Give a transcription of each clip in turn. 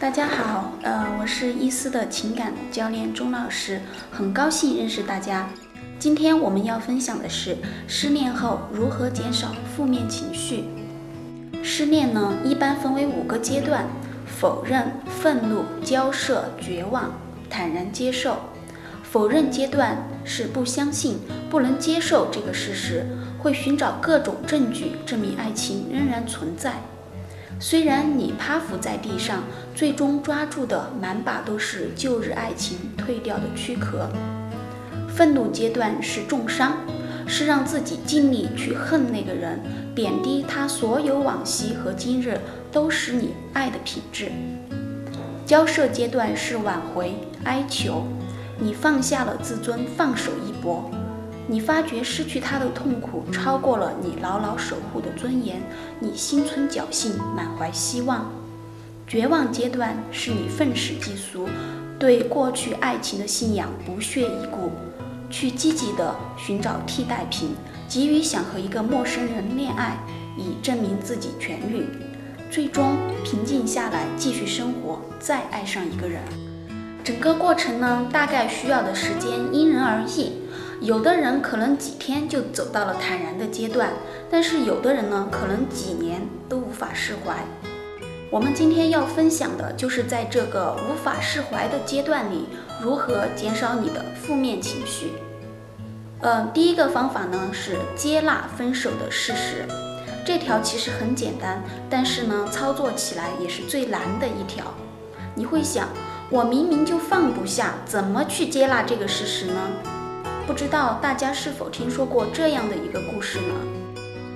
大家好，呃，我是伊思的情感教练钟老师，很高兴认识大家。今天我们要分享的是失恋后如何减少负面情绪。失恋呢，一般分为五个阶段：否认、愤怒、交涉、绝望、坦然接受。否认阶段是不相信、不能接受这个事实，会寻找各种证据证明爱情仍然存在。虽然你趴伏在地上，最终抓住的满把都是旧日爱情褪掉的躯壳。愤怒阶段是重伤，是让自己尽力去恨那个人，贬低他所有往昔和今日都使你爱的品质。交涉阶段是挽回、哀求，你放下了自尊，放手一搏。你发觉失去他的痛苦超过了你牢牢守护的尊严，你心存侥幸，满怀希望。绝望阶段是你愤世嫉俗，对过去爱情的信仰不屑一顾，去积极的寻找替代品，急于想和一个陌生人恋爱，以证明自己痊愈，最终平静下来继续生活，再爱上一个人。整个过程呢，大概需要的时间因人而异。有的人可能几天就走到了坦然的阶段，但是有的人呢，可能几年都无法释怀。我们今天要分享的就是在这个无法释怀的阶段里，如何减少你的负面情绪。嗯，第一个方法呢是接纳分手的事实。这条其实很简单，但是呢，操作起来也是最难的一条。你会想，我明明就放不下，怎么去接纳这个事实呢？不知道大家是否听说过这样的一个故事呢？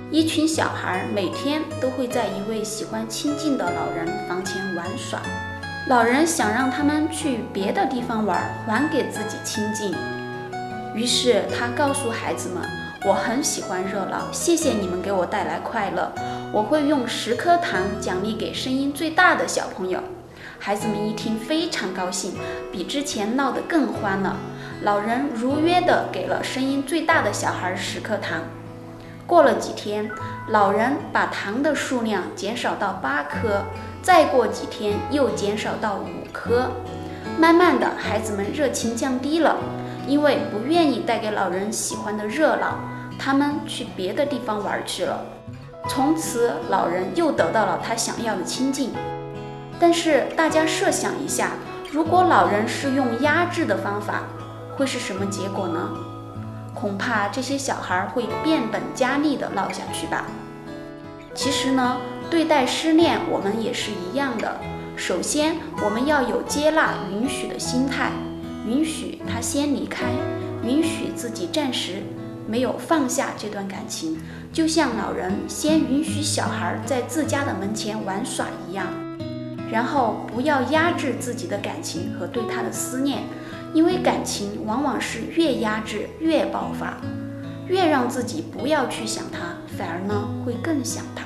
一群小孩每天都会在一位喜欢亲近的老人房前玩耍，老人想让他们去别的地方玩，还给自己亲近。于是他告诉孩子们：“我很喜欢热闹，谢谢你们给我带来快乐，我会用十颗糖奖励给声音最大的小朋友。”孩子们一听非常高兴，比之前闹得更欢了。老人如约的给了声音最大的小孩十颗糖。过了几天，老人把糖的数量减少到八颗，再过几天又减少到五颗。慢慢的，孩子们热情降低了，因为不愿意带给老人喜欢的热闹，他们去别的地方玩去了。从此，老人又得到了他想要的亲近。但是大家设想一下，如果老人是用压制的方法，会是什么结果呢？恐怕这些小孩会变本加厉地闹下去吧。其实呢，对待失恋我们也是一样的。首先，我们要有接纳、允许的心态，允许他先离开，允许自己暂时没有放下这段感情，就像老人先允许小孩在自家的门前玩耍一样。然后，不要压制自己的感情和对他的思念。因为感情往往是越压制越爆发，越让自己不要去想他，反而呢会更想他。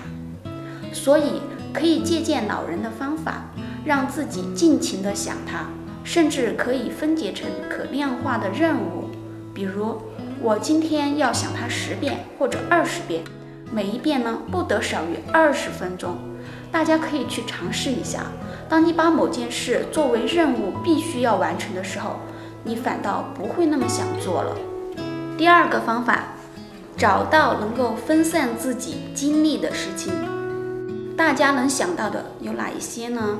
所以可以借鉴老人的方法，让自己尽情的想他，甚至可以分解成可量化的任务。比如，我今天要想他十遍或者二十遍，每一遍呢不得少于二十分钟。大家可以去尝试一下。当你把某件事作为任务必须要完成的时候。你反倒不会那么想做了。第二个方法，找到能够分散自己精力的事情。大家能想到的有哪一些呢？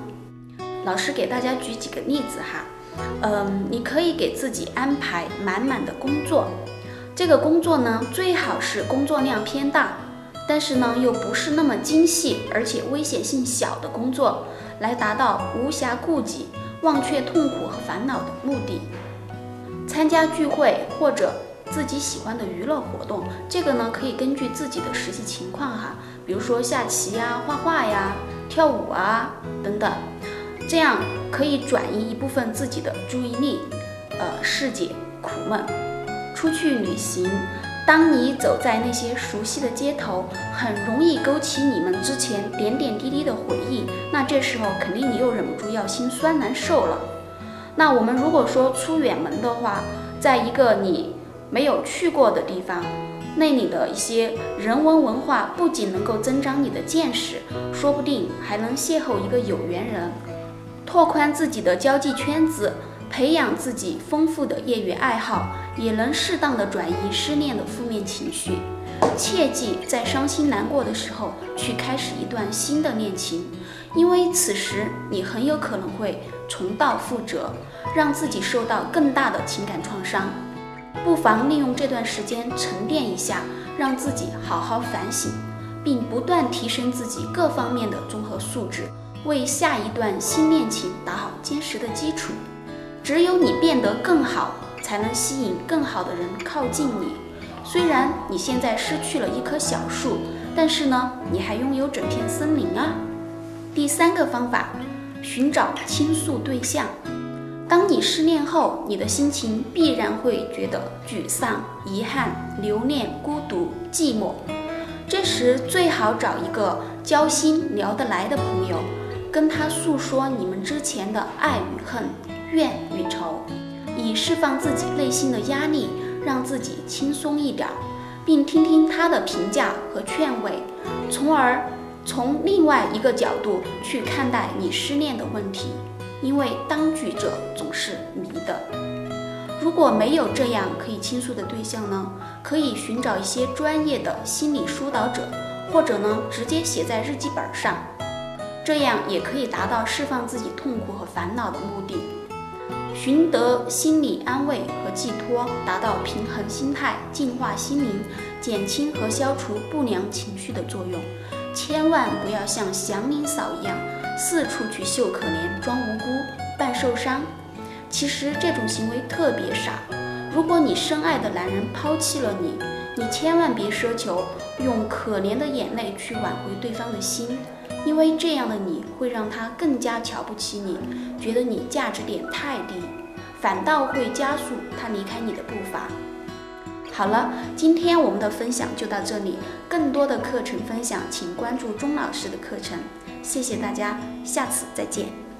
老师给大家举几个例子哈。嗯，你可以给自己安排满满的工作。这个工作呢，最好是工作量偏大，但是呢又不是那么精细，而且危险性小的工作，来达到无暇顾及、忘却痛苦和烦恼的目的。参加聚会或者自己喜欢的娱乐活动，这个呢可以根据自己的实际情况哈，比如说下棋呀、画画呀、跳舞啊等等，这样可以转移一部分自己的注意力，呃，释解苦闷。出去旅行，当你走在那些熟悉的街头，很容易勾起你们之前点点滴滴的回忆，那这时候肯定你又忍不住要心酸难受了。那我们如果说出远门的话，在一个你没有去过的地方，那里的一些人文文化不仅能够增长你的见识，说不定还能邂逅一个有缘人。拓宽自己的交际圈子，培养自己丰富的业余爱好，也能适当的转移失恋的负面情绪。切记在伤心难过的时候去开始一段新的恋情，因为此时你很有可能会重蹈覆辙，让自己受到更大的情感创伤。不妨利用这段时间沉淀一下，让自己好好反省，并不断提升自己各方面的综合素质，为下一段新恋情打好坚实的基础。只有你变得更好，才能吸引更好的人靠近你。虽然你现在失去了一棵小树，但是呢，你还拥有整片森林啊。第三个方法，寻找倾诉对象。当你失恋后，你的心情必然会觉得沮丧、遗憾、留恋、孤独、寂寞。这时最好找一个交心、聊得来的朋友，跟他诉说你们之前的爱与恨、怨与仇，以释放自己内心的压力。让自己轻松一点，并听听他的评价和劝慰，从而从另外一个角度去看待你失恋的问题。因为当局者总是迷的。如果没有这样可以倾诉的对象呢？可以寻找一些专业的心理疏导者，或者呢直接写在日记本上，这样也可以达到释放自己痛苦和烦恼的目的。寻得心理安慰和寄托，达到平衡心态、净化心灵、减轻和消除不良情绪的作用。千万不要像祥林嫂一样四处去秀可怜、装无辜、扮受伤。其实这种行为特别傻。如果你深爱的男人抛弃了你，你千万别奢求用可怜的眼泪去挽回对方的心。因为这样的你会让他更加瞧不起你，觉得你价值点太低，反倒会加速他离开你的步伐。好了，今天我们的分享就到这里，更多的课程分享请关注钟老师的课程。谢谢大家，下次再见。